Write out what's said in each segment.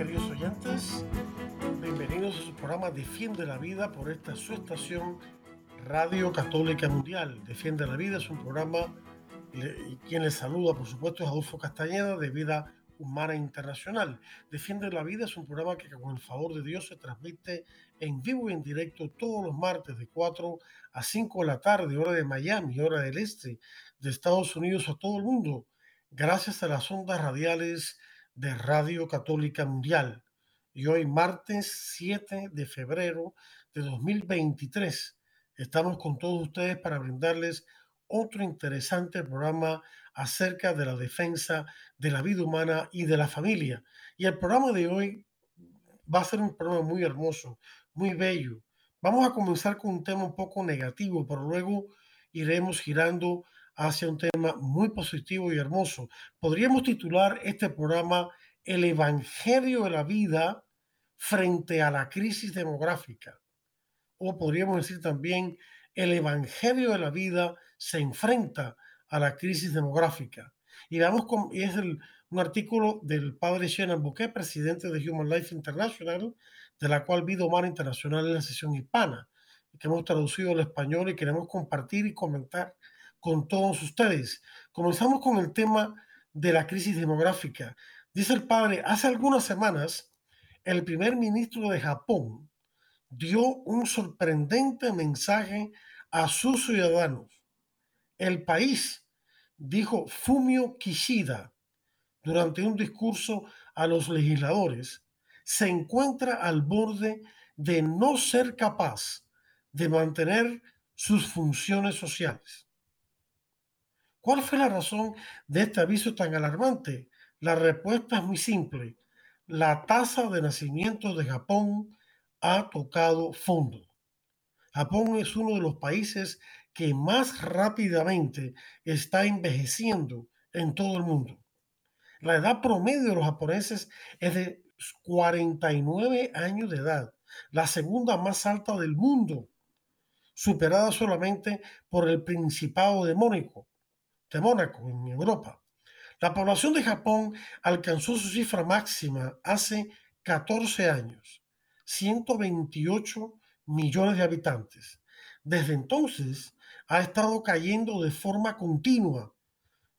Queridos oyentes, bienvenidos a su programa Defiende la Vida por esta su estación Radio Católica Mundial. Defiende la Vida es un programa y quien les saluda por supuesto es Adolfo Castañeda de Vida Humana Internacional. Defiende la Vida es un programa que con el favor de Dios se transmite en vivo y en directo todos los martes de 4 a 5 de la tarde, hora de Miami, hora del este de Estados Unidos a todo el mundo, gracias a las ondas radiales de Radio Católica Mundial. Y hoy martes 7 de febrero de 2023 estamos con todos ustedes para brindarles otro interesante programa acerca de la defensa de la vida humana y de la familia. Y el programa de hoy va a ser un programa muy hermoso, muy bello. Vamos a comenzar con un tema un poco negativo, pero luego iremos girando hacia un tema muy positivo y hermoso. Podríamos titular este programa El Evangelio de la Vida frente a la crisis demográfica. O podríamos decir también El Evangelio de la Vida se enfrenta a la crisis demográfica. Y vamos con, y es un artículo del padre Shannon Bouquet, presidente de Human Life International, de la cual Vida Humana Internacional es la sesión hispana, que hemos traducido al español y queremos compartir y comentar con todos ustedes. Comenzamos con el tema de la crisis demográfica. Dice el padre, hace algunas semanas, el primer ministro de Japón dio un sorprendente mensaje a sus ciudadanos el país, dijo Fumio Kishida durante un discurso a los legisladores, se encuentra al borde de no ser capaz de mantener sus funciones sociales. ¿Cuál fue la razón de este aviso tan alarmante? La respuesta es muy simple. La tasa de nacimiento de Japón ha tocado fondo. Japón es uno de los países que más rápidamente está envejeciendo en todo el mundo. La edad promedio de los japoneses es de 49 años de edad, la segunda más alta del mundo, superada solamente por el Principado de Mónaco, de Mónaco en Europa. La población de Japón alcanzó su cifra máxima hace 14 años, 128 millones de habitantes. Desde entonces, ha estado cayendo de forma continua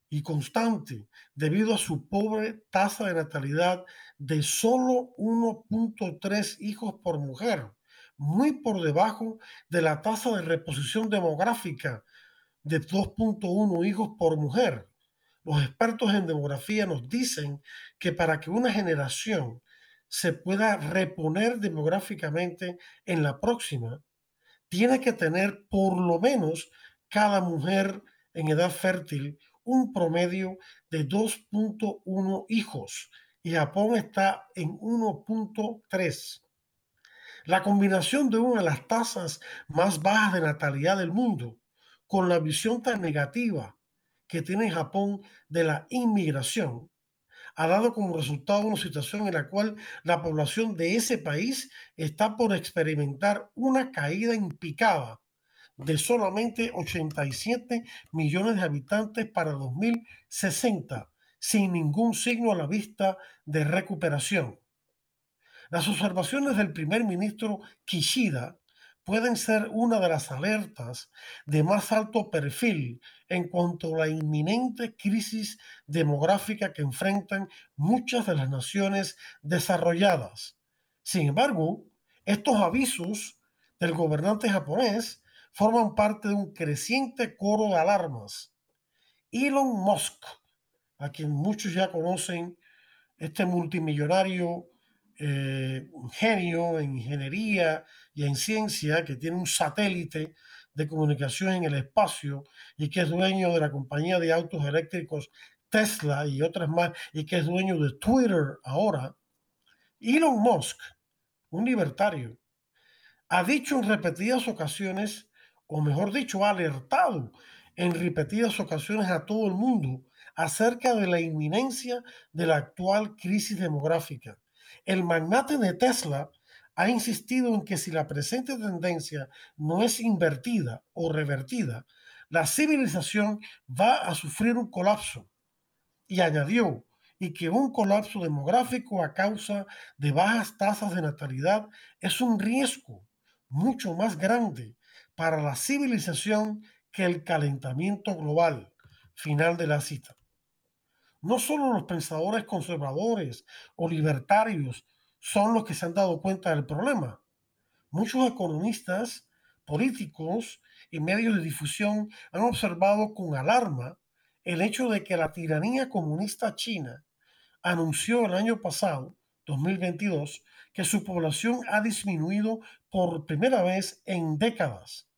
y constante debido a su pobre tasa de natalidad de solo 1.3 hijos por mujer, muy por debajo de la tasa de reposición demográfica de 2.1 hijos por mujer. Los expertos en demografía nos dicen que para que una generación se pueda reponer demográficamente en la próxima, tiene que tener por lo menos cada mujer en edad fértil un promedio de 2.1 hijos y Japón está en 1.3. La combinación de una de las tasas más bajas de natalidad del mundo con la visión tan negativa que tiene Japón de la inmigración ha dado como resultado una situación en la cual la población de ese país está por experimentar una caída impicada de solamente 87 millones de habitantes para 2060, sin ningún signo a la vista de recuperación. Las observaciones del primer ministro Kishida pueden ser una de las alertas de más alto perfil en cuanto a la inminente crisis demográfica que enfrentan muchas de las naciones desarrolladas. Sin embargo, estos avisos del gobernante japonés forman parte de un creciente coro de alarmas. Elon Musk, a quien muchos ya conocen, este multimillonario eh, genio en ingeniería y en ciencia, que tiene un satélite de comunicación en el espacio y que es dueño de la compañía de autos eléctricos Tesla y otras más, y que es dueño de Twitter ahora, Elon Musk, un libertario, ha dicho en repetidas ocasiones, o mejor dicho, ha alertado en repetidas ocasiones a todo el mundo acerca de la inminencia de la actual crisis demográfica. El magnate de Tesla ha insistido en que si la presente tendencia no es invertida o revertida, la civilización va a sufrir un colapso. Y añadió, y que un colapso demográfico a causa de bajas tasas de natalidad es un riesgo mucho más grande para la civilización que el calentamiento global. Final de la cita. No solo los pensadores conservadores o libertarios son los que se han dado cuenta del problema. Muchos economistas, políticos y medios de difusión han observado con alarma el hecho de que la tiranía comunista china anunció el año pasado, 2022, que su población ha disminuido por primera vez en décadas.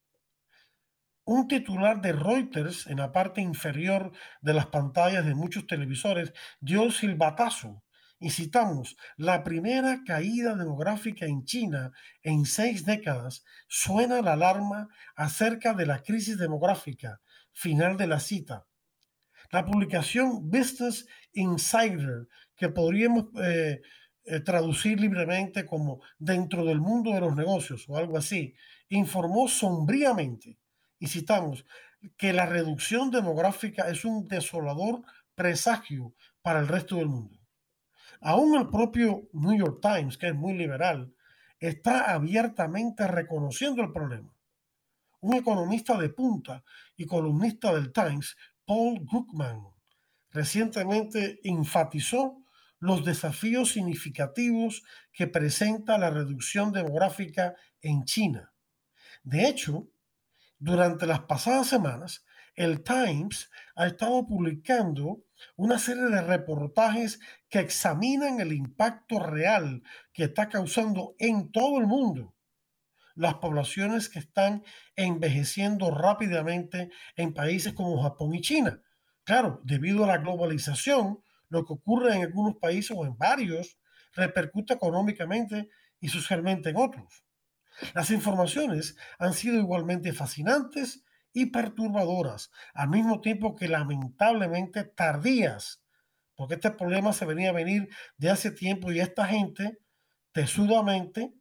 Un titular de Reuters en la parte inferior de las pantallas de muchos televisores dio el silbatazo y citamos, la primera caída demográfica en China en seis décadas suena la alarma acerca de la crisis demográfica. Final de la cita. La publicación Business Insider, que podríamos eh, eh, traducir libremente como dentro del mundo de los negocios o algo así, informó sombríamente, y citamos, que la reducción demográfica es un desolador presagio para el resto del mundo. Aún el propio New York Times, que es muy liberal, está abiertamente reconociendo el problema. Un economista de punta y columnista del Times, Paul Krugman, recientemente enfatizó los desafíos significativos que presenta la reducción demográfica en China. De hecho, durante las pasadas semanas, el Times ha estado publicando una serie de reportajes que examinan el impacto real que está causando en todo el mundo las poblaciones que están envejeciendo rápidamente en países como Japón y China. Claro, debido a la globalización, lo que ocurre en algunos países o en varios repercute económicamente y socialmente en otros. Las informaciones han sido igualmente fascinantes y perturbadoras, al mismo tiempo que lamentablemente tardías, porque este problema se venía a venir de hace tiempo y esta gente, tesudamente,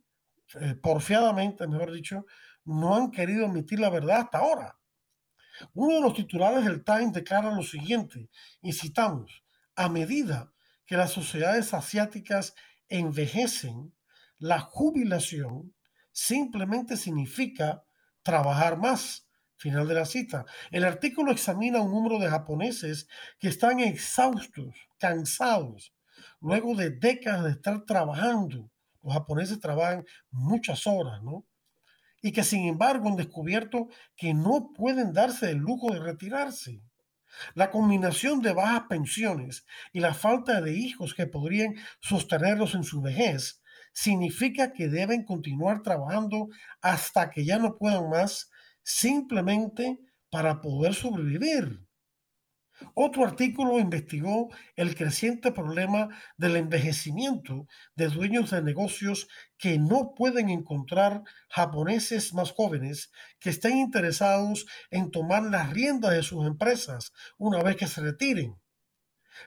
eh, porfiadamente, mejor dicho, no han querido admitir la verdad hasta ahora. Uno de los titulares del Times declara lo siguiente, y citamos, a medida que las sociedades asiáticas envejecen, la jubilación simplemente significa trabajar más. Final de la cita. El artículo examina un número de japoneses que están exhaustos, cansados, luego de décadas de estar trabajando. Los japoneses trabajan muchas horas, ¿no? Y que sin embargo han descubierto que no pueden darse el lujo de retirarse. La combinación de bajas pensiones y la falta de hijos que podrían sostenerlos en su vejez significa que deben continuar trabajando hasta que ya no puedan más simplemente para poder sobrevivir. Otro artículo investigó el creciente problema del envejecimiento de dueños de negocios que no pueden encontrar japoneses más jóvenes que estén interesados en tomar las riendas de sus empresas una vez que se retiren.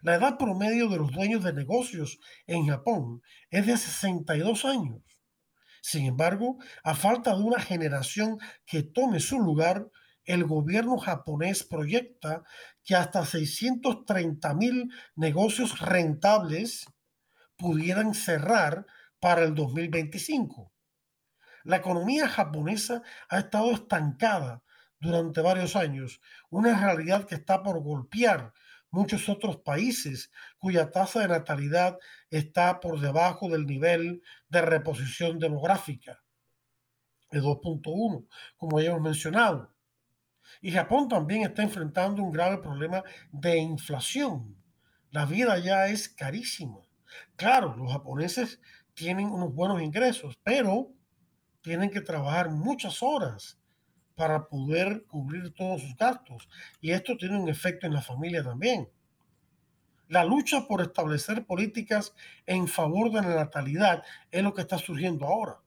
La edad promedio de los dueños de negocios en Japón es de 62 años. Sin embargo, a falta de una generación que tome su lugar, el gobierno japonés proyecta que hasta 630 mil negocios rentables pudieran cerrar para el 2025. La economía japonesa ha estado estancada durante varios años, una realidad que está por golpear muchos otros países cuya tasa de natalidad está por debajo del nivel de reposición demográfica, de 2.1, como ya hemos mencionado. Y Japón también está enfrentando un grave problema de inflación. La vida ya es carísima. Claro, los japoneses tienen unos buenos ingresos, pero tienen que trabajar muchas horas para poder cubrir todos sus gastos. Y esto tiene un efecto en la familia también. La lucha por establecer políticas en favor de la natalidad es lo que está surgiendo ahora.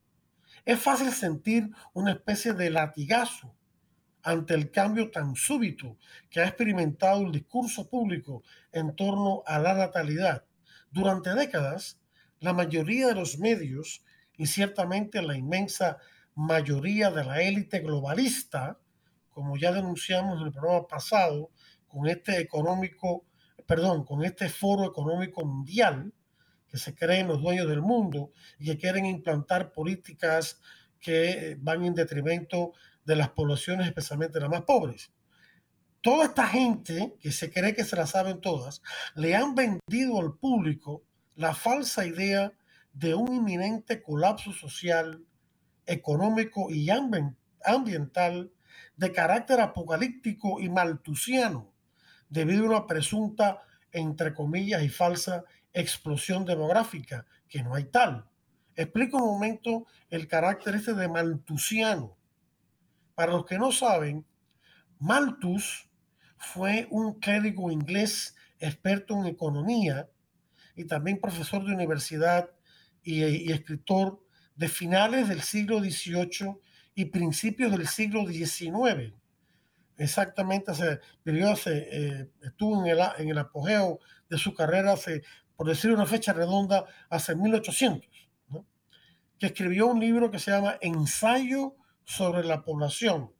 Es fácil sentir una especie de latigazo ante el cambio tan súbito que ha experimentado el discurso público en torno a la natalidad. Durante décadas, la mayoría de los medios y ciertamente la inmensa mayoría de la élite globalista, como ya denunciamos en el programa pasado, con este económico, perdón, con este foro económico mundial que se creen los dueños del mundo y que quieren implantar políticas que van en detrimento de las poblaciones, especialmente las más pobres. Toda esta gente que se cree que se la saben todas, le han vendido al público la falsa idea de un inminente colapso social, económico y ambiental de carácter apocalíptico y maltusiano debido a una presunta, entre comillas y falsa, explosión demográfica, que no hay tal. Explico un momento el carácter este de maltusiano. Para los que no saben, Malthus fue un clérigo inglés experto en economía y también profesor de universidad y, y escritor de finales del siglo XVIII y principios del siglo XIX. Exactamente, hace, eh, estuvo en el, en el apogeo de su carrera, hace, por decir una fecha redonda, hace 1800, que escribió un libro que se llama Ensayo sobre la población,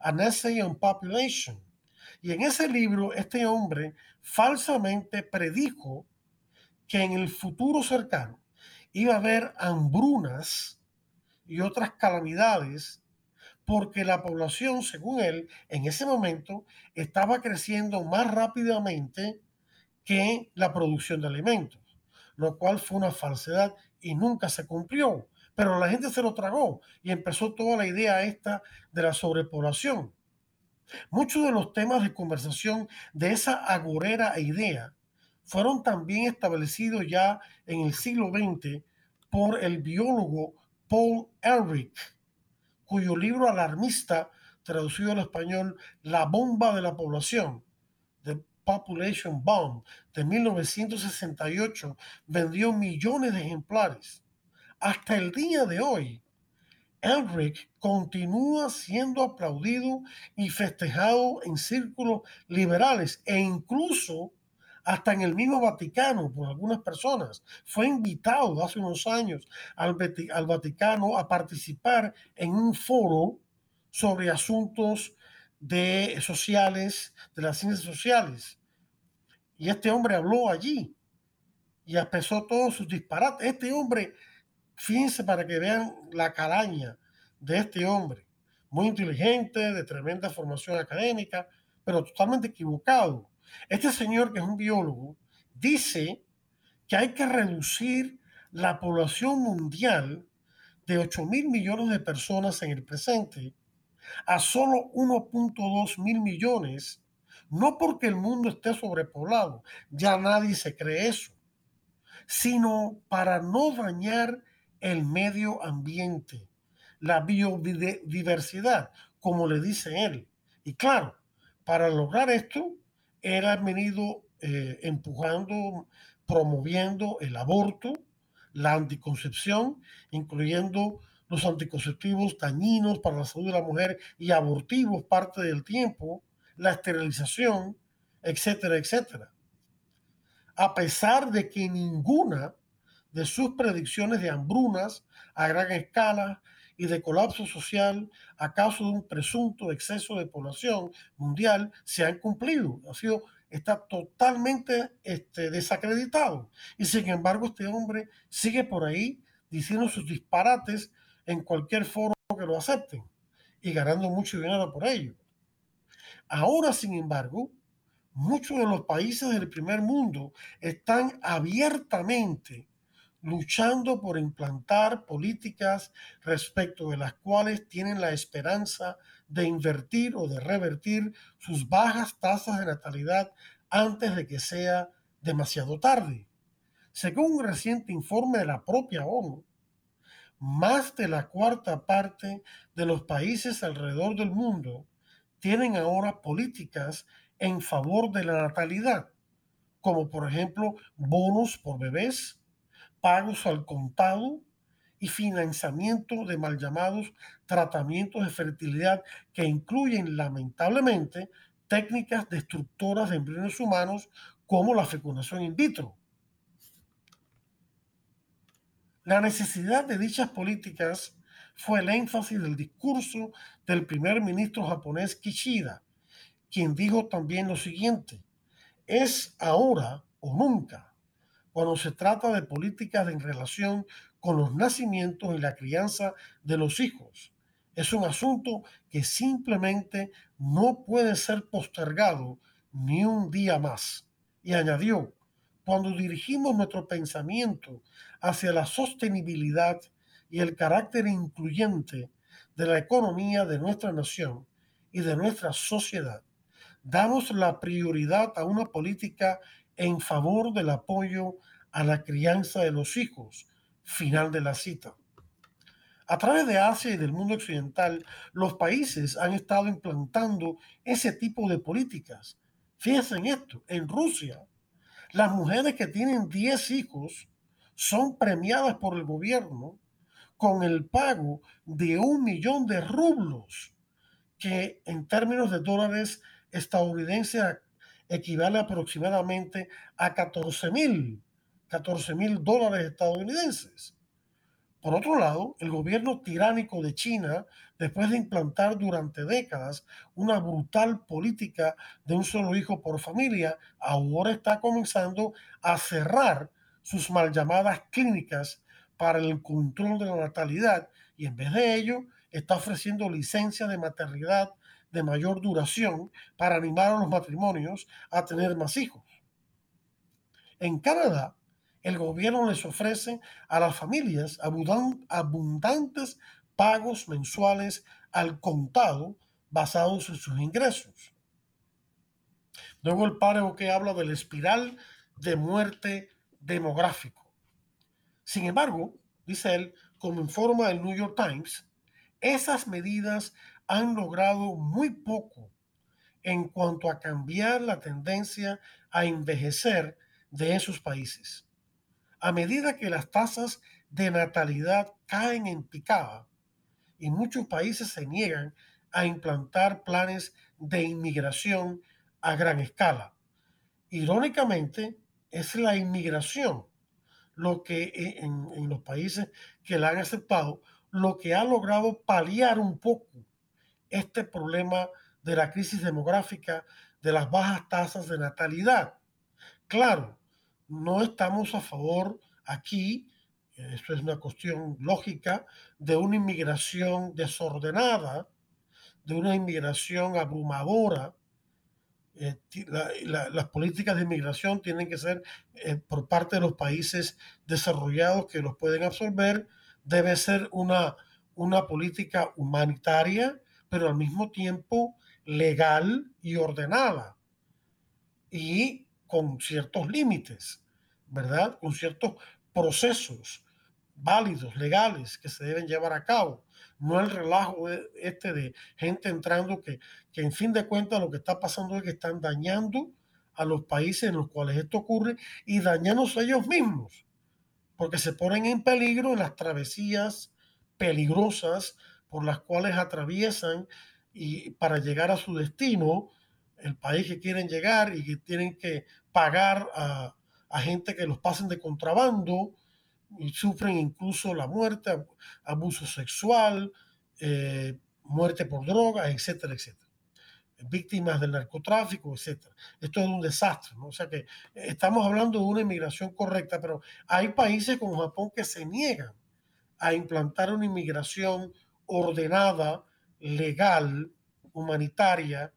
An Essay on Population. Y en ese libro, este hombre falsamente predijo que en el futuro cercano iba a haber hambrunas y otras calamidades porque la población, según él, en ese momento estaba creciendo más rápidamente que la producción de alimentos, lo cual fue una falsedad y nunca se cumplió pero la gente se lo tragó y empezó toda la idea esta de la sobrepoblación. Muchos de los temas de conversación de esa agorera idea fueron también establecidos ya en el siglo XX por el biólogo Paul Ehrlich, cuyo libro alarmista, traducido al español La bomba de la población, The Population Bomb, de 1968, vendió millones de ejemplares. Hasta el día de hoy, Elric continúa siendo aplaudido y festejado en círculos liberales e incluso hasta en el mismo Vaticano por algunas personas. Fue invitado hace unos años al, Vaticano a participar en un foro sobre asuntos de sociales, de las ciencias sociales. Y este hombre habló allí y expresó todos sus disparates. Este hombre Fíjense para que vean la calaña de este hombre, muy inteligente, de tremenda formación académica, pero totalmente equivocado. Este señor, que es un biólogo, dice que hay que reducir la población mundial de 8 mil millones de personas en el presente a solo 1.2 mil millones, no porque el mundo esté sobrepoblado, ya nadie se cree eso, sino para no dañar el medio ambiente, la biodiversidad, como le dice él. Y claro, para lograr esto, él ha venido eh, empujando, promoviendo el aborto, la anticoncepción, incluyendo los anticonceptivos dañinos para la salud de la mujer y abortivos parte del tiempo, la esterilización, etcétera, etcétera. A pesar de que ninguna de sus predicciones de hambrunas a gran escala y de colapso social a causa de un presunto exceso de población mundial se han cumplido. Ha sido, está totalmente este, desacreditado. Y sin embargo, este hombre sigue por ahí diciendo sus disparates en cualquier foro que lo acepten y ganando mucho dinero por ello. Ahora, sin embargo, muchos de los países del primer mundo están abiertamente luchando por implantar políticas respecto de las cuales tienen la esperanza de invertir o de revertir sus bajas tasas de natalidad antes de que sea demasiado tarde. Según un reciente informe de la propia ONU, más de la cuarta parte de los países alrededor del mundo tienen ahora políticas en favor de la natalidad como por ejemplo bonos por bebés, pagos al contado y financiamiento de mal llamados tratamientos de fertilidad que incluyen lamentablemente técnicas destructoras de embriones humanos como la fecundación in vitro. La necesidad de dichas políticas fue el énfasis del discurso del primer ministro japonés Kishida, quien dijo también lo siguiente, es ahora o nunca cuando se trata de políticas en relación con los nacimientos y la crianza de los hijos. Es un asunto que simplemente no puede ser postergado ni un día más. Y añadió, cuando dirigimos nuestro pensamiento hacia la sostenibilidad y el carácter incluyente de la economía de nuestra nación y de nuestra sociedad, damos la prioridad a una política en favor del apoyo a la crianza de los hijos. Final de la cita. A través de Asia y del mundo occidental, los países han estado implantando ese tipo de políticas. Fíjense en esto, en Rusia, las mujeres que tienen 10 hijos son premiadas por el gobierno con el pago de un millón de rublos, que en términos de dólares estadounidenses equivale aproximadamente a 14 mil 14 mil dólares estadounidenses. Por otro lado, el gobierno tiránico de China, después de implantar durante décadas una brutal política de un solo hijo por familia, ahora está comenzando a cerrar sus mal llamadas clínicas para el control de la natalidad y en vez de ello está ofreciendo licencias de maternidad de mayor duración para animar a los matrimonios a tener más hijos. En Canadá, el gobierno les ofrece a las familias abundantes pagos mensuales al contado basados en sus ingresos. Luego el páreo que habla del espiral de muerte demográfico. Sin embargo, dice él, como informa el New York Times, esas medidas han logrado muy poco en cuanto a cambiar la tendencia a envejecer de esos países. A medida que las tasas de natalidad caen en picada y muchos países se niegan a implantar planes de inmigración a gran escala. Irónicamente, es la inmigración lo que e, en, en, los países que la han aceptado, lo que ha logrado paliar un poco este problema de la crisis demográfica, de las bajas tasas de natalidad. Claro, no estamos a favor aquí, esto es una cuestión lógica, de una inmigración desordenada, de una inmigración abrumadora. Eh, las políticas de inmigración tienen que ser eh, por parte de los países desarrollados que los pueden absorber. Debe ser una, una política humanitaria, pero al mismo tiempo legal y ordenada. Y con ciertos límites, ¿verdad? Con ciertos procesos válidos, legales, que se deben llevar a cabo. No el relajo este de gente entrando que, que en fin de cuentas lo que está pasando es que están dañando a los países en los cuales esto ocurre y dañándose ellos mismos, porque se ponen en peligro en las travesías peligrosas por las cuales atraviesan y para llegar a su destino el país que quieren llegar y que tienen que pagar a, gente que los pasen de contrabando y sufren incluso la muerte, abuso sexual, eh, muerte por drogas, etcétera, etcétera. Víctimas del narcotráfico, etcétera. Esto es un desastre, ¿no? O sea que estamos hablando de una inmigración correcta, pero hay países como Japón que se niegan a implantar una inmigración ordenada, legal, humanitaria,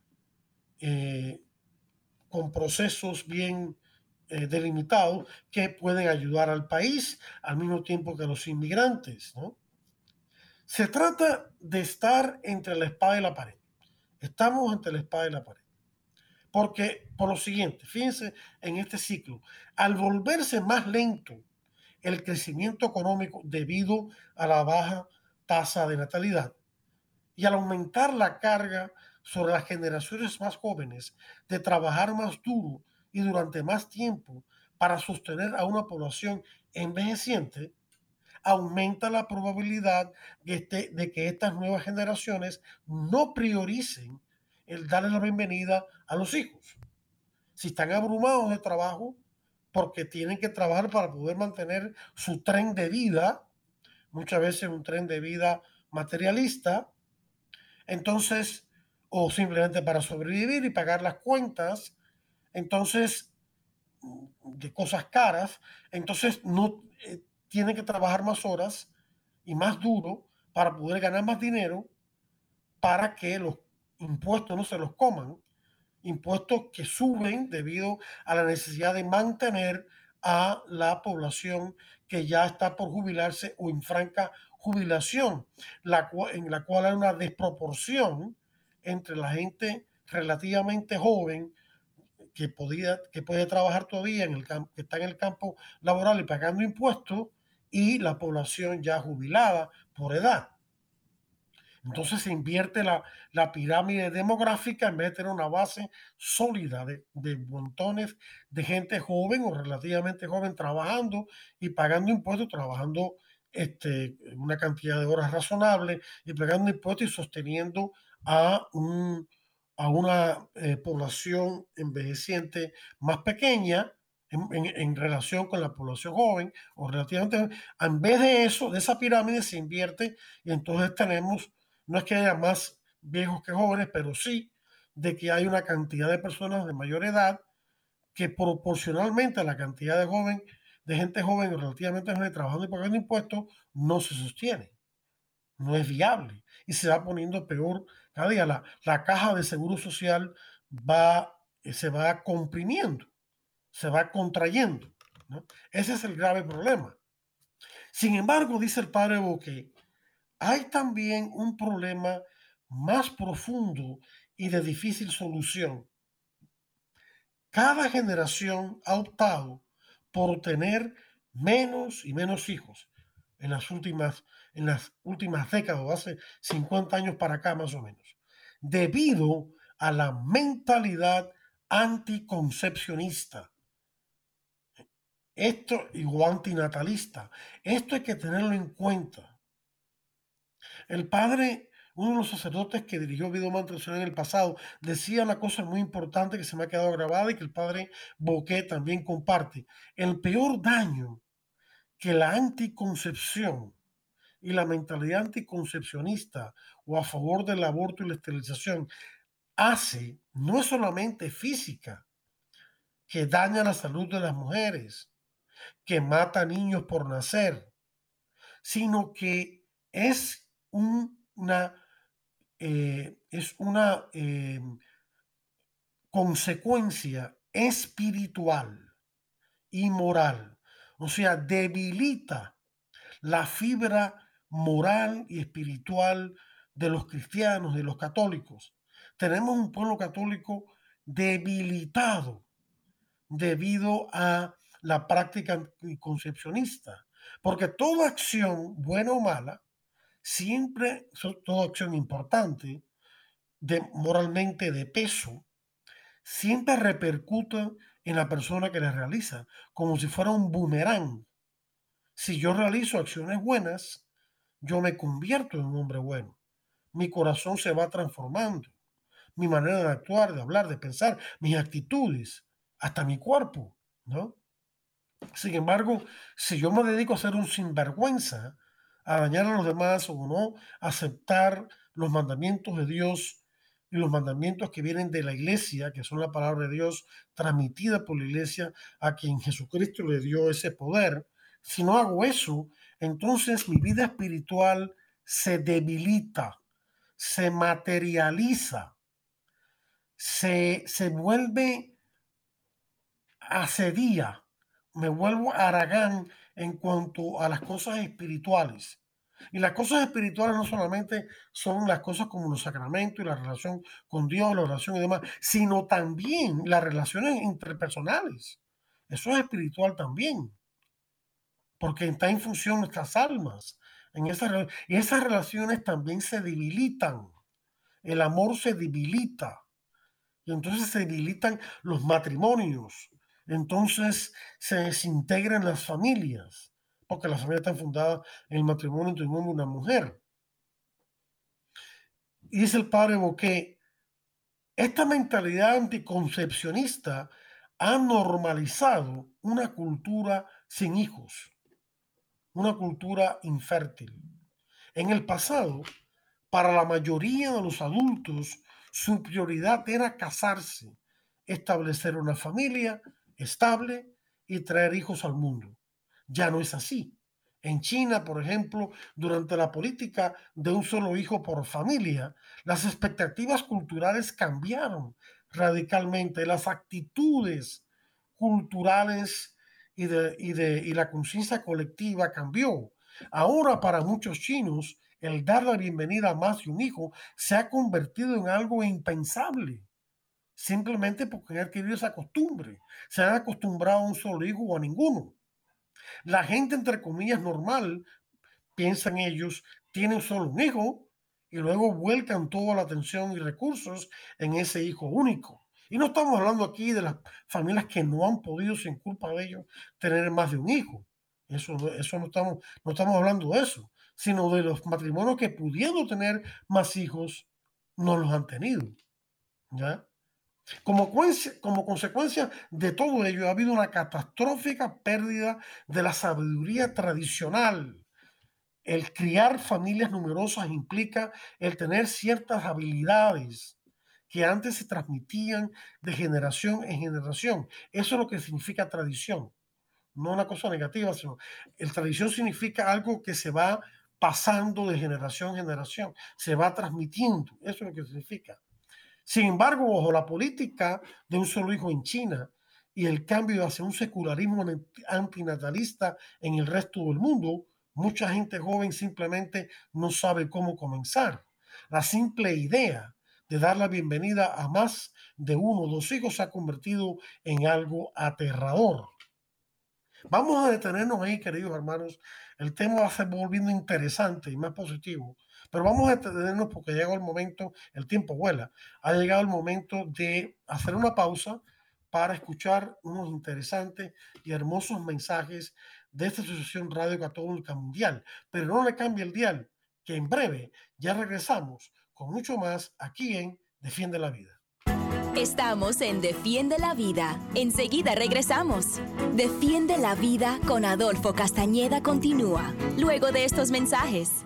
eh, con procesos bien eh, delimitados que pueden ayudar al país al mismo tiempo que a los inmigrantes. Se trata de estar entre la espada y la pared. Estamos entre la espada y la pared. Porque, por lo siguiente, fíjense en este ciclo, al volverse más lento el crecimiento económico debido a la baja tasa de natalidad y al aumentar la carga sobre las generaciones más jóvenes de trabajar más duro y durante más tiempo para sostener a una población envejeciente, aumenta la probabilidad de, este, de que estas nuevas generaciones no prioricen el darle la bienvenida a los hijos. Si están abrumados de trabajo, porque tienen que trabajar para poder mantener su tren de vida, muchas veces un tren de vida materialista, entonces, o simplemente para sobrevivir y pagar las cuentas, entonces, de cosas caras, entonces no eh, tienen que trabajar más horas y más duro para poder ganar más dinero para que los impuestos no se los coman impuestos que suben debido a la necesidad de mantener a la población que ya está por jubilarse o en franca jubilación, la en la cual hay una desproporción entre la gente relativamente joven que, podía, que puede trabajar todavía en el que está en el campo laboral y pagando impuestos y la población ya jubilada por edad. Entonces se invierte la, pirámide demográfica en vez de tener una base sólida de, montones de gente joven o relativamente joven trabajando y pagando impuestos, trabajando este, una cantidad de horas razonable y pagando impuestos y sosteniendo a, un, a una eh, población envejeciente más pequeña en, en, relación con la población joven o relativamente en vez de eso, de esa pirámide se invierte y entonces tenemos no es que haya más viejos que jóvenes, pero sí de que hay una cantidad de personas de mayor edad que proporcionalmente a la cantidad de joven, de gente joven relativamente joven trabajando y pagando impuestos, no se sostiene. No es viable. Y se va poniendo peor cada día. La, la caja de seguro social va, eh, se va comprimiendo, se va contrayendo. Ese es el grave problema. Sin embargo, dice el padre Boque, hay también un problema más profundo y de difícil solución. Cada generación ha optado por tener menos y menos hijos en las últimas, en las últimas décadas, hace 50 años para acá más o menos, debido a la mentalidad anticoncepcionista. Esto, o antinatalista. Esto hay que tenerlo en cuenta. El padre, uno de los sacerdotes que dirigió Video Mantención en el pasado, decía una cosa muy importante que se me ha quedado grabada y que el padre Boquet también comparte. El peor daño que la anticoncepción y la mentalidad anticoncepcionista o a favor del aborto y la esterilización hace no es solamente física, que daña la salud de las mujeres, que mata niños por nacer, sino que es una, eh, es una em, consecuencia espiritual y moral. O sea, debilita la fibra moral y espiritual de los cristianos, de los católicos. Tenemos un pueblo católico debilitado debido a la práctica concepcionista, porque toda acción, buena o mala, siempre, toda acción importante, moralmente de peso, siempre repercute en la persona que la realiza, como si fuera un boomerang. Si yo realizo acciones buenas, yo me convierto en un hombre bueno. Mi corazón se va transformando. Mi manera de actuar, de hablar, de pensar, mis actitudes, hasta mi cuerpo, ¿no? Sin embargo, si yo me dedico a ser un sinvergüenza, a dañar a los demás o no aceptar los mandamientos de Dios y los mandamientos que vienen de la iglesia, que son la palabra de Dios transmitida por la iglesia a quien Jesucristo le dio ese poder. Si no hago eso, entonces mi vida espiritual se debilita, se materializa, se, se vuelve asedía, me vuelvo aragán en cuanto a las cosas espirituales. Y las cosas espirituales no solamente son las cosas como los sacramentos y la relación con Dios, la oración y demás, sino también las relaciones interpersonales. Eso es espiritual también. Porque está en función nuestras almas. En esas, y esas relaciones también se debilitan. El amor se debilita. entonces se debilitan los matrimonios, entonces se desintegran las familias, porque las familias están fundadas en el matrimonio entre un hombre y una mujer. Y dice el padre Boquet, esta mentalidad anticoncepcionista ha normalizado una cultura sin hijos, una cultura infértil. En el pasado, para la mayoría de los adultos, su prioridad era casarse, establecer una familia estable y traer hijos al mundo. Ya no es así. En China, por ejemplo, durante la política de un solo hijo por familia, las expectativas culturales cambiaron radicalmente las actitudes culturales y, de, y, de, y la conciencia colectiva cambió. Ahora para muchos chinos, el dar la bienvenida a más de un hijo se ha convertido en algo impensable, simplemente porque han adquirido esa costumbre. Se han acostumbrado a un solo hijo o a ninguno. La gente, entre comillas, normal, piensan ellos, tienen solo un hijo y luego vuelcan toda la atención y recursos en ese hijo único. Y no estamos hablando aquí de las familias que no han podido, sin culpa de ellos, tener más de un hijo. Eso, eso no, estamos, no estamos hablando de eso, sino de los matrimonios que pudiendo tener más hijos, no los han tenido. ¿Ya? Como, consecuencia de todo ello, ha habido una catastrófica pérdida de la sabiduría tradicional el criar familias numerosas implica el tener ciertas habilidades que antes se transmitían de generación en generación. Eso es lo que significa tradición. No una cosa negativa, sino el tradición significa algo que se va pasando de generación en generación, se va transmitiendo. Eso es lo que significa. Sin embargo, bajo la política de un solo hijo en China y el cambio hacia un secularismo antinatalista en el resto del mundo, Mucha gente joven simplemente no sabe cómo comenzar. La simple idea de dar la bienvenida a más de uno o dos hijos se ha convertido en algo aterrador. Vamos a detenernos ahí, queridos hermanos. El tema va a ser volviendo interesante y más positivo. Pero vamos a detenernos porque llegó el momento, el tiempo vuela. Ha llegado el momento de hacer una pausa para escuchar unos interesantes y hermosos mensajes de esta Asociación Radio Católica Mundial. Pero no le cambie el dial, que en breve ya regresamos con mucho más aquí en Defiende la Vida. Estamos en Defiende la Vida. Enseguida regresamos. Defiende la Vida con Adolfo Castañeda continúa, luego de estos mensajes.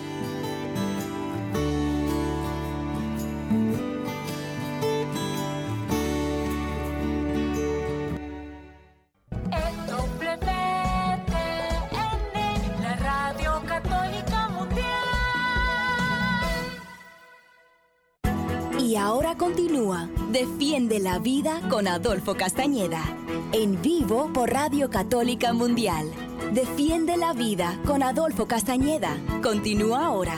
Defiende la Vida con Adolfo Castañeda. En vivo por Radio Católica Mundial. Defiende la Vida con Adolfo Castañeda. Continúa ahora.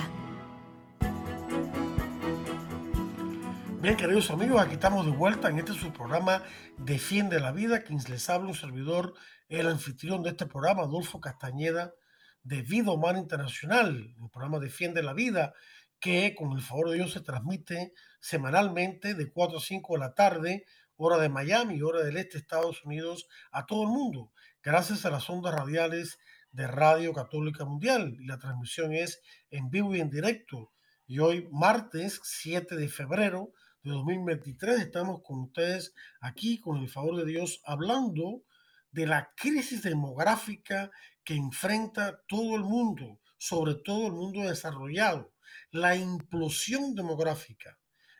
Bien, queridos amigos, aquí estamos de vuelta en este su programa Defiende la Vida. Quien les habla un servidor, el anfitrión de este programa, Adolfo Castañeda, de Vida Humana Internacional. El programa Defiende la Vida que con el favor de Dios se transmite semanalmente de 4 a 5 de la tarde, hora de Miami, hora del este de Estados Unidos, a todo el mundo, gracias a las ondas radiales de Radio Católica Mundial. La transmisión es en vivo y en directo. Y hoy, martes 7 de febrero de 2023, estamos con ustedes aquí, con el favor de Dios, hablando de la crisis demográfica que enfrenta todo el mundo, sobre todo el mundo desarrollado la implosión demográfica,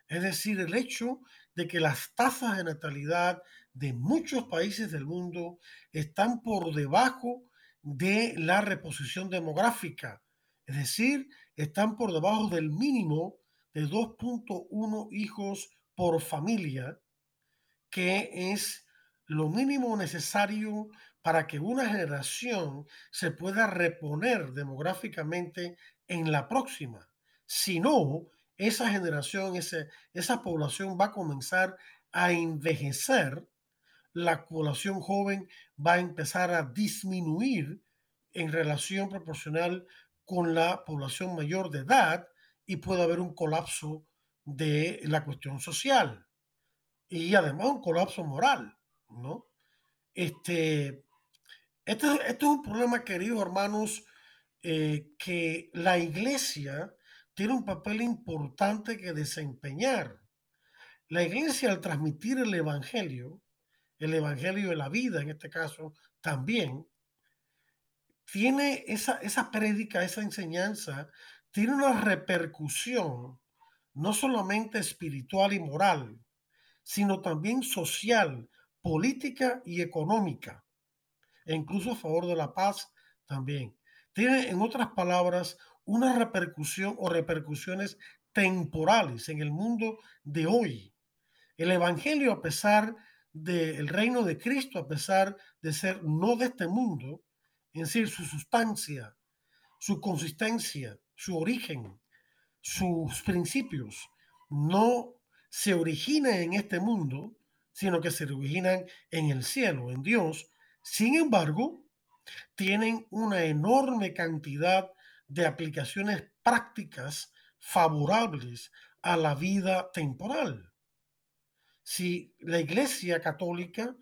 es decir, el hecho de que las tasas de natalidad de muchos países del mundo están por debajo de la reposición demográfica, es decir, están por debajo del mínimo de 2.1 hijos por familia, que es lo mínimo necesario para que una generación se pueda reponer demográficamente en la próxima. Si no, esa generación, esa población va a comenzar a envejecer, la población joven va a empezar a disminuir en relación proporcional con la población mayor de edad y puede haber un colapso de la cuestión social y además un colapso moral, ¿no? Este, esto, es un problema, queridos hermanos, eh, que la iglesia tiene un papel importante que desempeñar. La iglesia al transmitir el Evangelio, el Evangelio de la vida en este caso también, tiene esa, esa prédica, esa enseñanza, tiene una repercusión no solamente espiritual y moral, sino también social, política y económica, e incluso a favor de la paz también. Tiene, en otras palabras, una repercusión o repercusiones temporales en el mundo de hoy. El Evangelio, a pesar del reino de Cristo, a pesar de ser no de este mundo, es decir, su sustancia, su consistencia, su origen, sus principios, no se origina en este mundo, sino que se originan en el cielo, en Dios. Sin embargo, tienen una enorme cantidad de aplicaciones prácticas favorables a la vida temporal. Si la Iglesia Católica,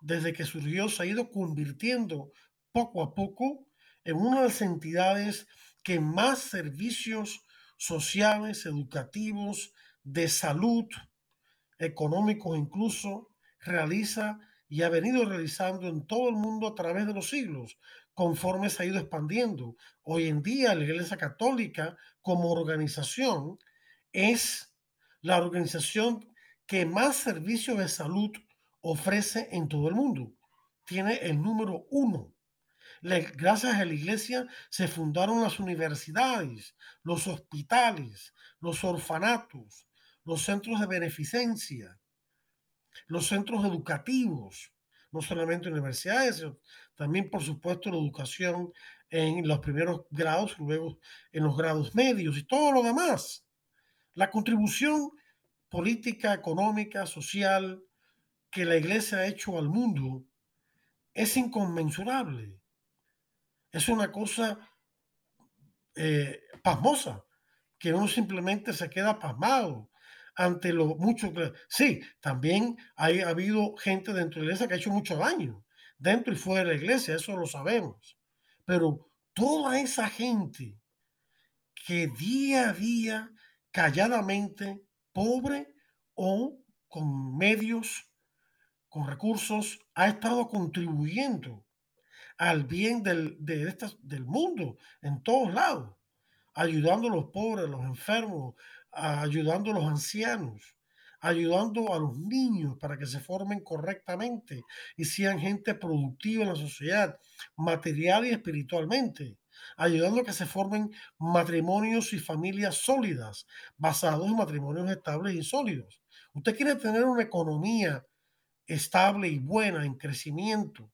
desde que surgió, se ha ido convirtiendo poco a poco en una de las entidades que más servicios sociales, educativos, de salud, económicos incluso, realiza y ha venido realizando en todo el mundo a través de los siglos, conforme se ha ido expandiendo. Hoy en día la Iglesia Católica como organización es la organización que más servicios de salud ofrece en todo el mundo. Tiene el número uno. Gracias a la iglesia se fundaron las universidades, los hospitales, los orfanatos, los centros de beneficencia, los centros educativos, no solamente universidades, también, por supuesto, la educación en los primeros grados, luego en los grados medios y todo lo demás. La contribución política, económica, social que la iglesia ha hecho al mundo es inconmensurable. Es una cosa eh, pasmosa, que uno simplemente se queda pasmado ante lo mucho que... Sí, también ha habido gente dentro de la iglesia que ha hecho mucho daño, dentro y fuera de la iglesia, eso lo sabemos. Pero toda esa gente que día a día, calladamente, pobre o con medios, con recursos, ha estado contribuyendo al bien del, de del mundo en todos lados, ayudando a los pobres, a los enfermos, ayudando a los ancianos, ayudando a los niños para que se formen correctamente y sean gente productiva en la sociedad, material y espiritualmente, ayudando a que se formen matrimonios y familias sólidas, basados en matrimonios estables y sólidos. Usted quiere tener una economía estable y buena en crecimiento.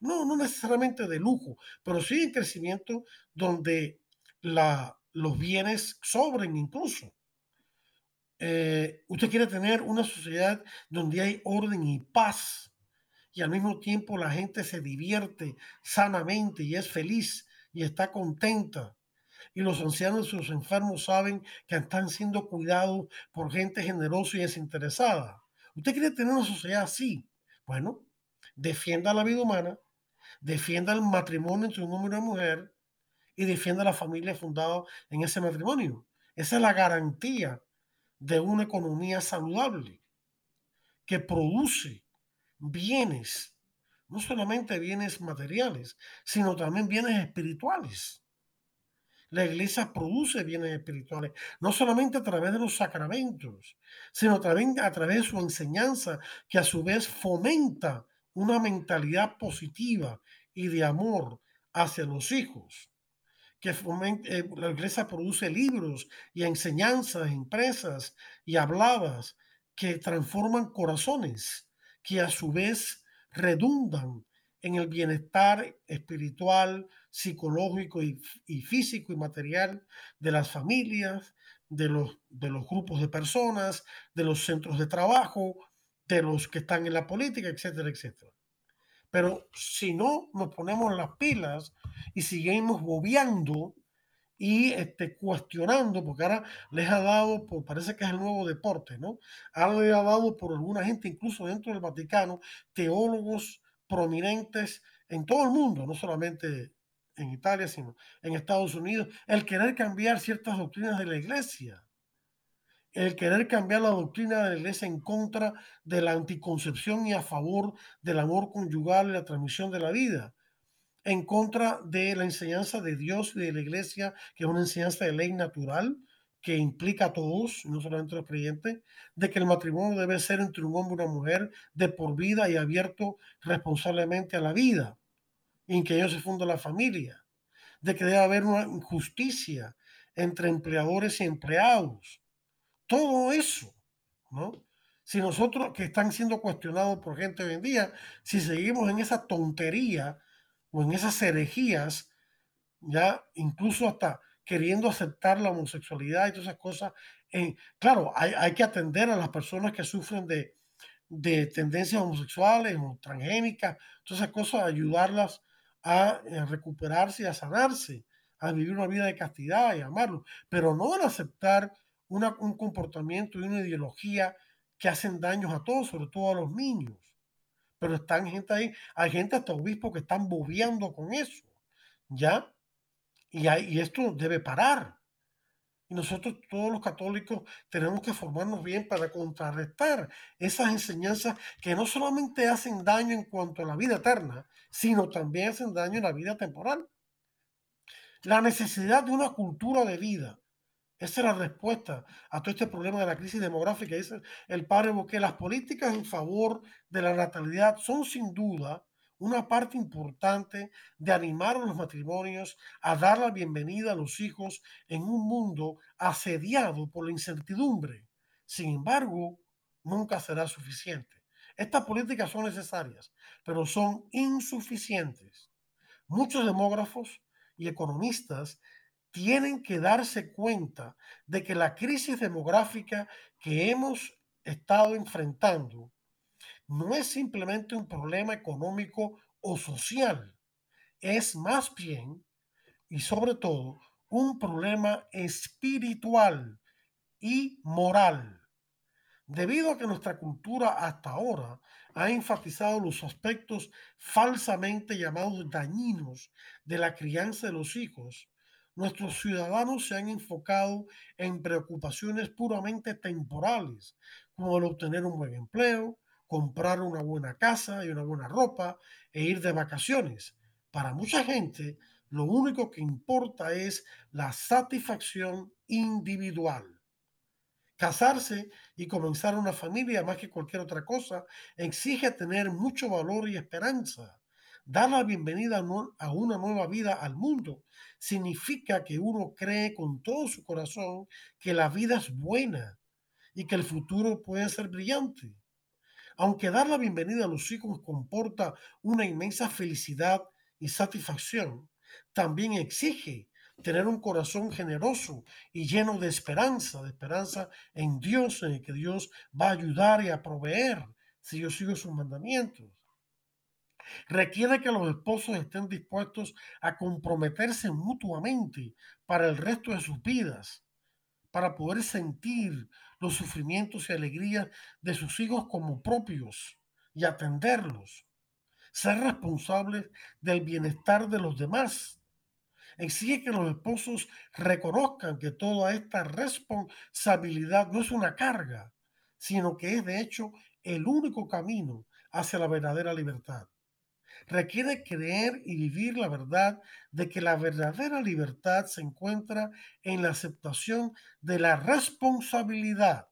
No, no necesariamente de lujo, pero sí en crecimiento donde la, los bienes sobren incluso. Eh, usted quiere tener una sociedad donde hay orden y paz y al mismo tiempo la gente se divierte sanamente y es feliz y está contenta. Y los ancianos y los enfermos saben que están siendo cuidados por gente generosa y desinteresada. ¿Usted quiere tener una sociedad así? Bueno, defienda la vida humana, defienda el matrimonio entre un hombre y una mujer y defienda la familia fundada en ese matrimonio. Esa es la garantía de una economía saludable que produce bienes, no solamente bienes materiales, sino también bienes espirituales. La iglesia produce bienes espirituales, no solamente a través de los sacramentos, sino también a través de su enseñanza, que a su vez fomenta una mentalidad positiva y de amor hacia los hijos que eh, la iglesia produce libros y enseñanzas, empresas y habladas que transforman corazones, que a su vez redundan en el bienestar espiritual, psicológico y, físico y material de las familias, de los, de los grupos de personas, de los centros de trabajo, de los que están en la política, etcétera, etcétera. Pero si no nos ponemos las pilas y seguimos bobeando y este, cuestionando, porque ahora les ha dado, por, parece que es el nuevo deporte, ¿no? Ahora les ha dado por alguna gente, incluso dentro del Vaticano, teólogos prominentes en todo el mundo, no solamente en Italia, sino en Estados Unidos, el querer cambiar ciertas doctrinas de la iglesia el querer cambiar la doctrina de la iglesia en contra de la anticoncepción y a favor del amor conyugal y la transmisión de la vida, en contra de la enseñanza de Dios y de la iglesia, que es una enseñanza de ley natural que implica a todos, no solamente a los creyentes, de que el matrimonio debe ser entre un hombre y una mujer de por vida y abierto responsablemente a la vida, en que ellos se funda la familia, de que debe haber una justicia entre empleadores y empleados, todo eso, ¿no? Si nosotros que están siendo cuestionados por gente hoy en día, si seguimos en esa tontería o en esas herejías, ya incluso hasta queriendo aceptar la homosexualidad y todas esas cosas, claro, hay, que atender a las personas que sufren de, de tendencias homosexuales o transgénicas, todas esas cosas, ayudarlas a, eh, recuperarse y a sanarse, a vivir una vida de castidad y amarlo, pero no van a un comportamiento y una ideología que hacen daños a todos, sobre todo a los niños. Pero están gente ahí, hay gente hasta obispos que están bobeando con eso, ¿ya? Y esto debe parar. Y nosotros, todos los católicos, tenemos que formarnos bien para contrarrestar esas enseñanzas que no solamente hacen daño en cuanto a la vida eterna, sino también hacen daño en la vida temporal. La necesidad de una cultura de vida esa es la respuesta a todo este problema de la crisis demográfica. Dice el padre Boque, las políticas en favor de la natalidad son sin duda una parte importante de animar a los matrimonios a dar la bienvenida a los hijos en un mundo asediado por la incertidumbre. Sin embargo, nunca será suficiente. Estas políticas son necesarias, pero son insuficientes. Muchos demógrafos y economistas tienen que darse cuenta de que la crisis demográfica que hemos estado enfrentando no es simplemente un problema económico o social, es más bien y sobre todo un problema espiritual y moral. Debido a que nuestra cultura hasta ahora ha enfatizado los aspectos falsamente llamados dañinos de la crianza de los hijos, nuestros ciudadanos se han enfocado en preocupaciones puramente temporales, como el obtener un buen empleo, comprar una buena casa y una buena ropa e ir de vacaciones. Para mucha gente, lo único que importa es la satisfacción individual. Casarse y comenzar una familia, más que cualquier otra cosa, exige tener mucho valor y esperanza. Dar la bienvenida a una nueva vida al mundo significa que uno cree con todo su corazón que la vida es buena y que el futuro puede ser brillante. Aunque dar la bienvenida a los hijos comporta una inmensa felicidad y satisfacción, también exige tener un corazón generoso y lleno de esperanza, de esperanza en Dios, en que Dios va a ayudar y a proveer si yo sigo sus mandamientos. Requiere que los esposos estén dispuestos a comprometerse mutuamente para el resto de sus vidas, para poder sentir los sufrimientos y alegrías de sus hijos como propios y atenderlos. Ser responsables del bienestar de los demás. Exige que los esposos reconozcan que toda esta responsabilidad no es una carga, sino que es de hecho el único camino hacia la verdadera libertad requiere creer y vivir la verdad de que la verdadera libertad se encuentra en la aceptación de la responsabilidad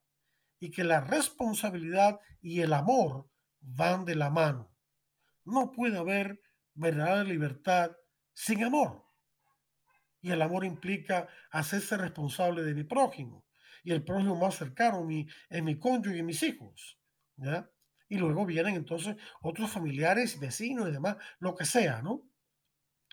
y que la responsabilidad y el amor van de la mano. No puede haber verdadera libertad sin amor. Y el amor implica hacerse responsable de mi prójimo. Y el prójimo más cercano mi, es mi cónyuge y mis hijos. ¿ya? Y luego vienen entonces otros familiares, vecinos y demás, lo que sea, ¿no?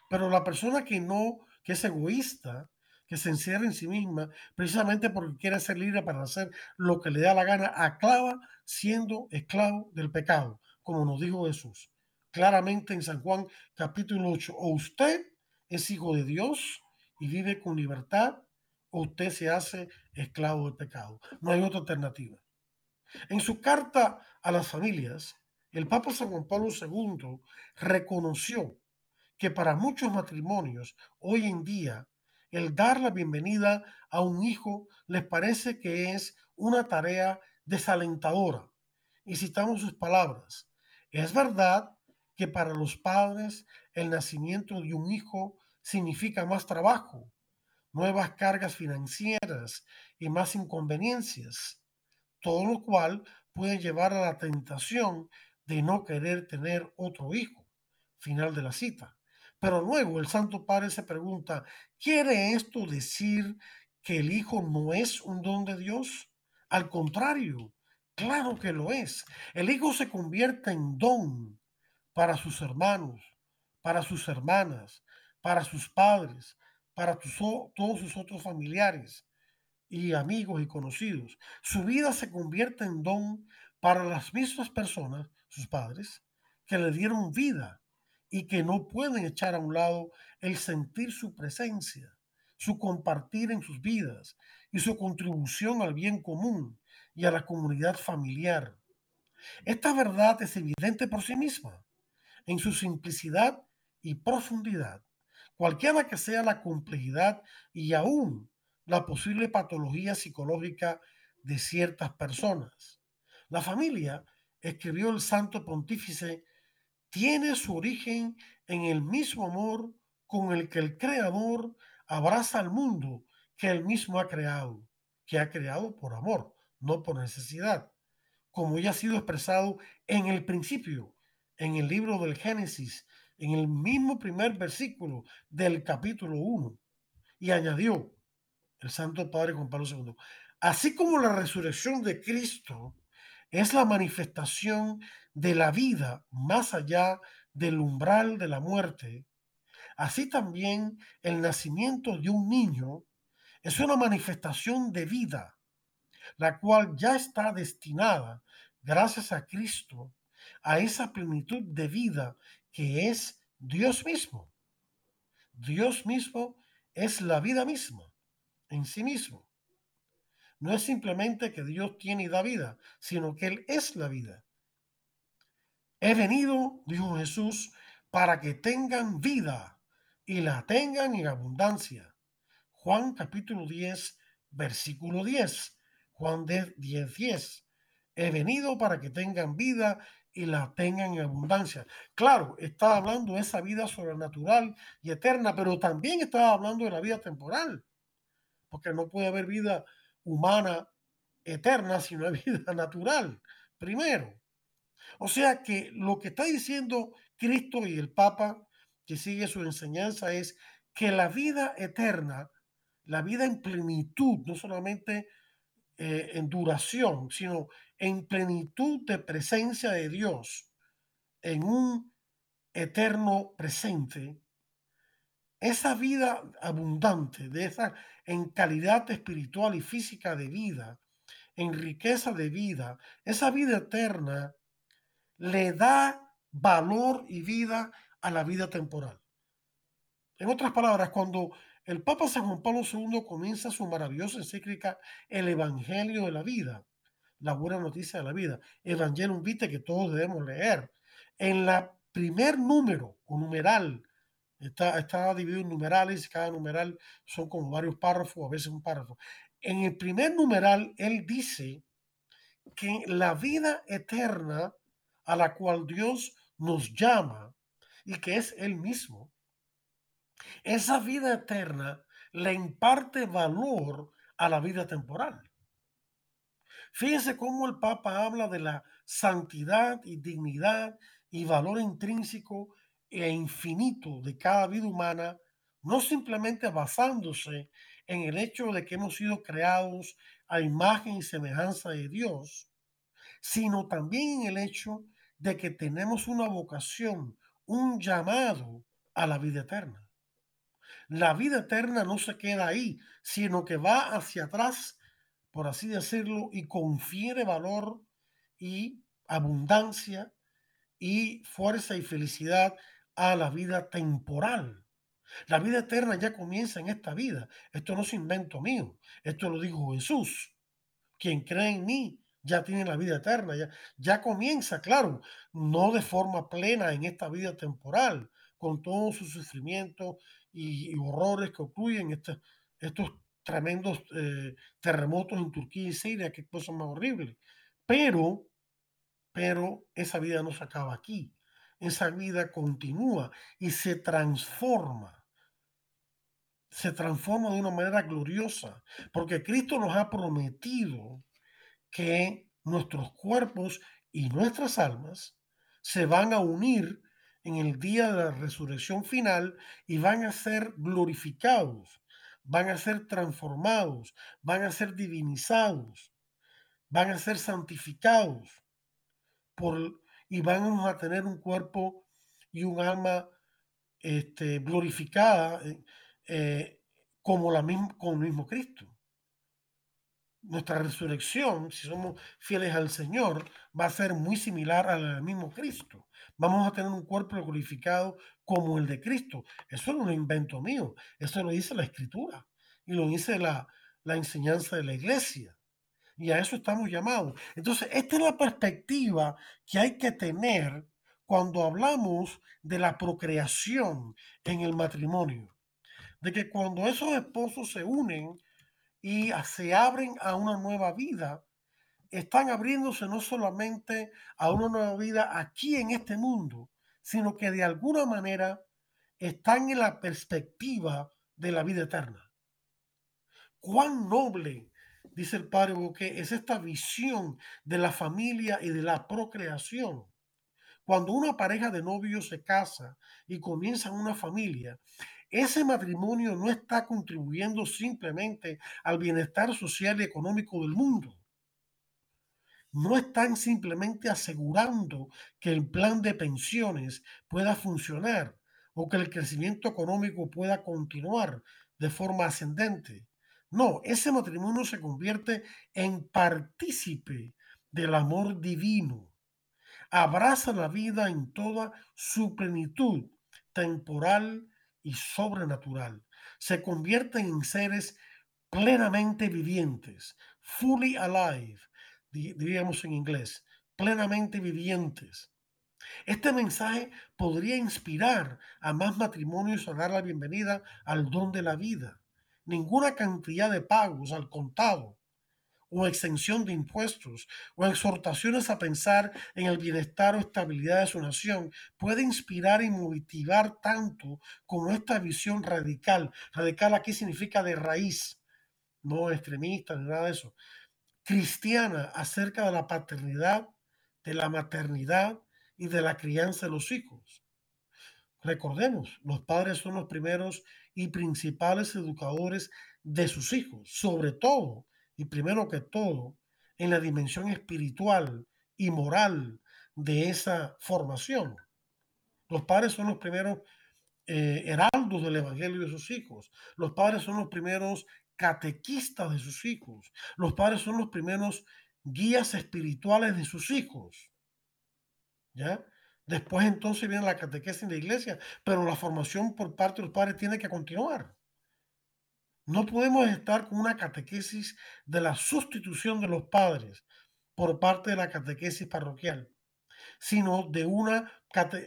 Pero la persona que no, que es egoísta, que se encierra en sí misma, precisamente porque quiere ser libre para hacer lo que le da la gana, aclava siendo esclavo del pecado, como nos dijo Jesús. Claramente en San Juan capítulo 8, o usted es hijo de Dios y vive con libertad, o usted se hace esclavo del pecado. No hay otra alternativa. En su carta a las familias, el Papa San Juan Pablo II reconoció que para muchos matrimonios hoy en día el dar la bienvenida a un hijo les parece que es una tarea desalentadora. Y citamos sus palabras. Es verdad que para los padres el nacimiento de un hijo significa más trabajo, nuevas cargas financieras y más inconveniencias todo lo cual puede llevar a la tentación de no querer tener otro hijo. Final de la cita. Pero luego el Santo Padre se pregunta, ¿quiere esto decir que el hijo no es un don de Dios? Al contrario, claro que lo es. El hijo se convierte en don para sus hermanos, para sus hermanas, para sus padres, para todos sus otros familiares y amigos y conocidos. Su vida se convierte en don para las mismas personas, sus padres, que le dieron vida y que no pueden echar a un lado el sentir su presencia, su compartir en sus vidas y su contribución al bien común y a la comunidad familiar. Esta verdad es evidente por sí misma, en su simplicidad y profundidad, cualquiera que sea la complejidad y aún la posible patología psicológica de ciertas personas. La familia, escribió el santo pontífice, tiene su origen en el mismo amor con el que el Creador abraza al mundo que él mismo ha creado, que ha creado por amor, no por necesidad, como ya ha sido expresado en el principio, en el libro del Génesis, en el mismo primer versículo del capítulo 1. Y añadió, el Santo Padre Juan Pablo II. Así como la resurrección de Cristo es la manifestación de la vida más allá del umbral de la muerte, así también el nacimiento de un niño es una manifestación de vida, la cual ya está destinada, gracias a Cristo, a esa plenitud de vida que es Dios mismo. Dios mismo es la vida misma en sí mismo. No es simplemente que Dios tiene y da vida, sino que Él es la vida. He venido, dijo Jesús, para que tengan vida y la tengan en abundancia. Juan capítulo 10, versículo 10. Juan 10, 10. He venido para que tengan vida y la tengan en abundancia. Claro, estaba hablando de esa vida sobrenatural y eterna, pero también estaba hablando de la vida temporal porque no puede haber vida humana eterna si no hay vida natural, primero. O sea que lo que está diciendo Cristo y el Papa, que sigue su enseñanza, es que la vida eterna, la vida en plenitud, no solamente eh, en duración, sino en plenitud de presencia de Dios, en un eterno presente, esa vida abundante, de esa en calidad espiritual y física de vida, en riqueza de vida, esa vida eterna le da valor y vida a la vida temporal. En otras palabras, cuando el Papa San Juan Pablo II comienza su maravillosa encíclica El Evangelio de la Vida, la buena noticia de la vida, Evangelium Vitae que todos debemos leer, en la primer número o numeral Está, está dividido en numerales, cada numeral son como varios párrafos, a veces un párrafo. En el primer numeral, él dice que la vida eterna a la cual Dios nos llama y que es Él mismo, esa vida eterna le imparte valor a la vida temporal. Fíjense cómo el Papa habla de la santidad y dignidad y valor intrínseco e infinito de cada vida humana, no simplemente basándose en el hecho de que hemos sido creados a imagen y semejanza de Dios, sino también en el hecho de que tenemos una vocación, un llamado a la vida eterna. La vida eterna no se queda ahí, sino que va hacia atrás, por así decirlo, y confiere valor y abundancia y fuerza y felicidad a la vida temporal. La vida eterna ya comienza en esta vida. Esto no es invento mío. Esto lo dijo Jesús. Quien cree en mí ya tiene la vida eterna. Ya, ya comienza, claro, no de forma plena en esta vida temporal, con todos sus sufrimientos y, horrores que ocurren, estos, estos tremendos eh, terremotos en Turquía y Siria, qué cosa más horrible. Pero, pero esa vida no se acaba aquí esa vida continúa y se transforma. Se transforma de una manera gloriosa, porque Cristo nos ha prometido que nuestros cuerpos y nuestras almas se van a unir en el día de la resurrección final y van a ser glorificados, van a ser transformados, van a ser divinizados, van a ser santificados por y vamos a tener un cuerpo y un alma este, glorificada eh, eh, como, la misma, como el mismo Cristo. Nuestra resurrección, si somos fieles al Señor, va a ser muy similar al mismo Cristo. Vamos a tener un cuerpo glorificado como el de Cristo. Eso no un invento mío, eso lo dice la Escritura y lo dice la, la enseñanza de la iglesia. Y a eso estamos llamados. Entonces, esta es la perspectiva que hay que tener cuando hablamos de la procreación en el matrimonio. De que cuando esos esposos se unen y se abren a una nueva vida, están abriéndose no solamente a una nueva vida aquí en este mundo, sino que de alguna manera están en la perspectiva de la vida eterna. Cuán noble dice el padre que es esta visión de la familia y de la procreación. Cuando una pareja de novios se casa y comienzan una familia, ese matrimonio no está contribuyendo simplemente al bienestar social y económico del mundo. No están simplemente asegurando que el plan de pensiones pueda funcionar o que el crecimiento económico pueda continuar de forma ascendente no, ese matrimonio se convierte en partícipe del amor divino. Abraza la vida en toda su plenitud temporal y sobrenatural. Se convierten en seres plenamente vivientes, fully alive, diríamos en inglés, plenamente vivientes. Este mensaje podría inspirar a más matrimonios a dar la bienvenida al don de la vida ninguna cantidad de pagos al contado o exención de impuestos o exhortaciones a pensar en el bienestar o estabilidad de su nación puede inspirar y motivar tanto como esta visión radical. Radical aquí significa de raíz, no extremista ni nada de eso. Cristiana acerca de la paternidad, de la maternidad y de la crianza de los hijos. Recordemos, los padres son los primeros y principales educadores de sus hijos, sobre todo y primero que todo en la dimensión espiritual y moral de esa formación. Los padres son los primeros eh, heraldos del Evangelio de sus hijos. Los padres son los primeros catequistas de sus hijos. Los padres son los primeros guías espirituales de sus hijos. ¿Ya? Después entonces viene la catequesis en la iglesia, pero la formación por parte de los padres tiene que continuar. No podemos estar con una catequesis de la sustitución de los padres por parte de la catequesis parroquial, sino de una,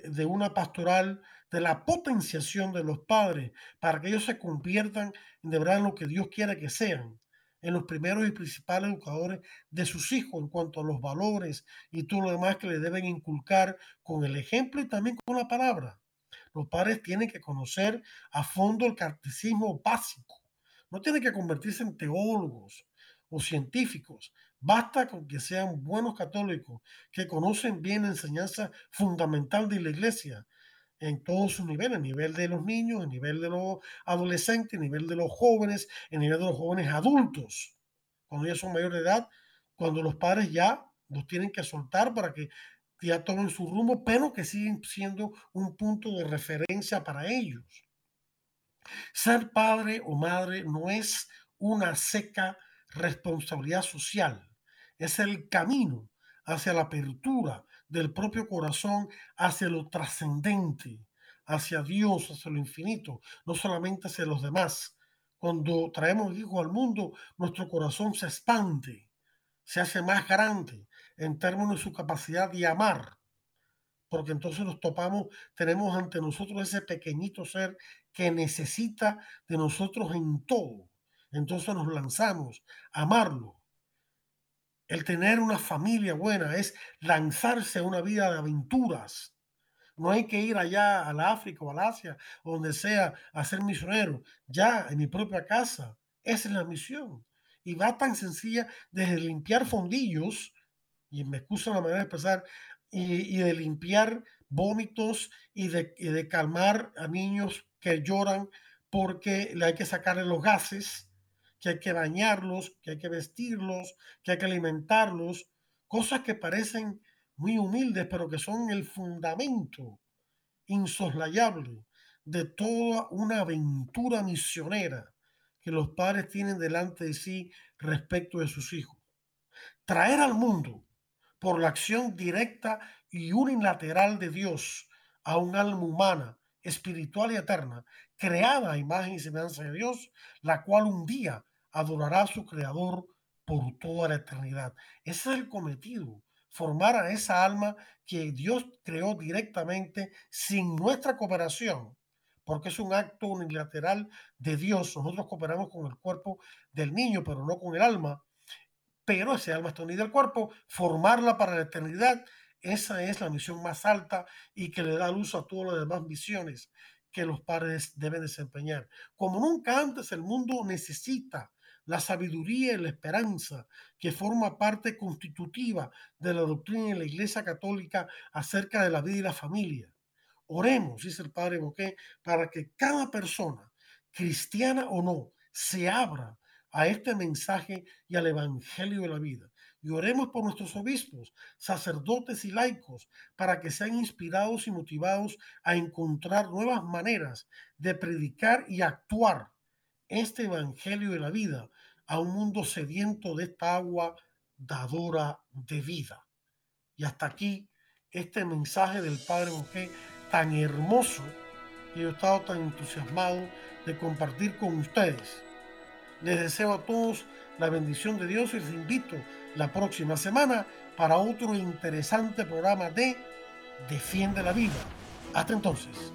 de una pastoral de la potenciación de los padres para que ellos se conviertan en de verdad en lo que Dios quiere que sean, en los primeros y principales educadores de sus hijos en cuanto a los valores y todo lo demás que le deben inculcar con el ejemplo y también con la palabra. Los padres tienen que conocer a fondo el catecismo básico no tienen que convertirse en teólogos o científicos. Basta con que sean buenos católicos, que conocen bien la enseñanza fundamental de la iglesia en todos sus niveles, a nivel de los niños, a nivel de los adolescentes, a nivel de los jóvenes, a nivel de los jóvenes adultos. Cuando ya son mayores de edad, cuando los padres ya los tienen que soltar para que ya tomen su rumbo, pero que siguen siendo un punto de referencia para ellos. Ser padre o madre no es una seca responsabilidad social, es el camino hacia la apertura del propio corazón, hacia lo trascendente, hacia Dios, hacia lo infinito, no solamente hacia los demás. Cuando traemos hijos al mundo, nuestro corazón se expande, se hace más grande en términos de su capacidad de amar, porque entonces nos topamos, tenemos ante nosotros ese pequeñito ser que necesita de nosotros en todo. Entonces nos lanzamos a amarlo. El tener una familia buena es lanzarse a una vida de aventuras. No hay que ir allá a la África o al Asia, donde sea, a ser misionero. Ya en mi propia casa. Esa es la misión. Y va tan sencilla desde limpiar fondillos, y me excuso la manera de expresar, y, de limpiar vómitos y de, y de calmar a niños que lloran porque le hay que sacarle los gases, que hay que bañarlos, que hay que vestirlos, que hay que alimentarlos, cosas que parecen muy humildes, pero que son el fundamento insoslayable de toda una aventura misionera que los padres tienen delante de sí respecto de sus hijos. Traer al mundo por la acción directa y unilateral de Dios a un alma humana espiritual y eterna, creada a imagen y semejanza de Dios, la cual un día adorará a su creador por toda la eternidad. Ese es el cometido, formar a esa alma que Dios creó directamente sin nuestra cooperación, porque es un acto unilateral de Dios. Nosotros cooperamos con el cuerpo del niño, pero no con el alma. Pero ese alma está unida al cuerpo, formarla para la eternidad esa es la misión más alta y que le da luz a todas las demás misiones que los padres deben desempeñar. Como nunca antes el mundo necesita la sabiduría y la esperanza que forma parte constitutiva de la doctrina de la Iglesia Católica acerca de la vida y la familia. Oremos, dice el Padre Boqué, para que cada persona, cristiana o no, se abra a este mensaje y al Evangelio de la vida y oremos por nuestros obispos, sacerdotes y laicos, para que sean inspirados y motivados a encontrar nuevas maneras de predicar y actuar este Evangelio de la vida a un mundo sediento de esta agua dadora de vida. Y hasta aquí este mensaje del Padre Bosque tan hermoso que yo he estado tan entusiasmado de compartir con ustedes. Les deseo a todos la bendición de Dios y les invito la próxima semana para otro interesante programa de Defiende la Vida. Hasta entonces.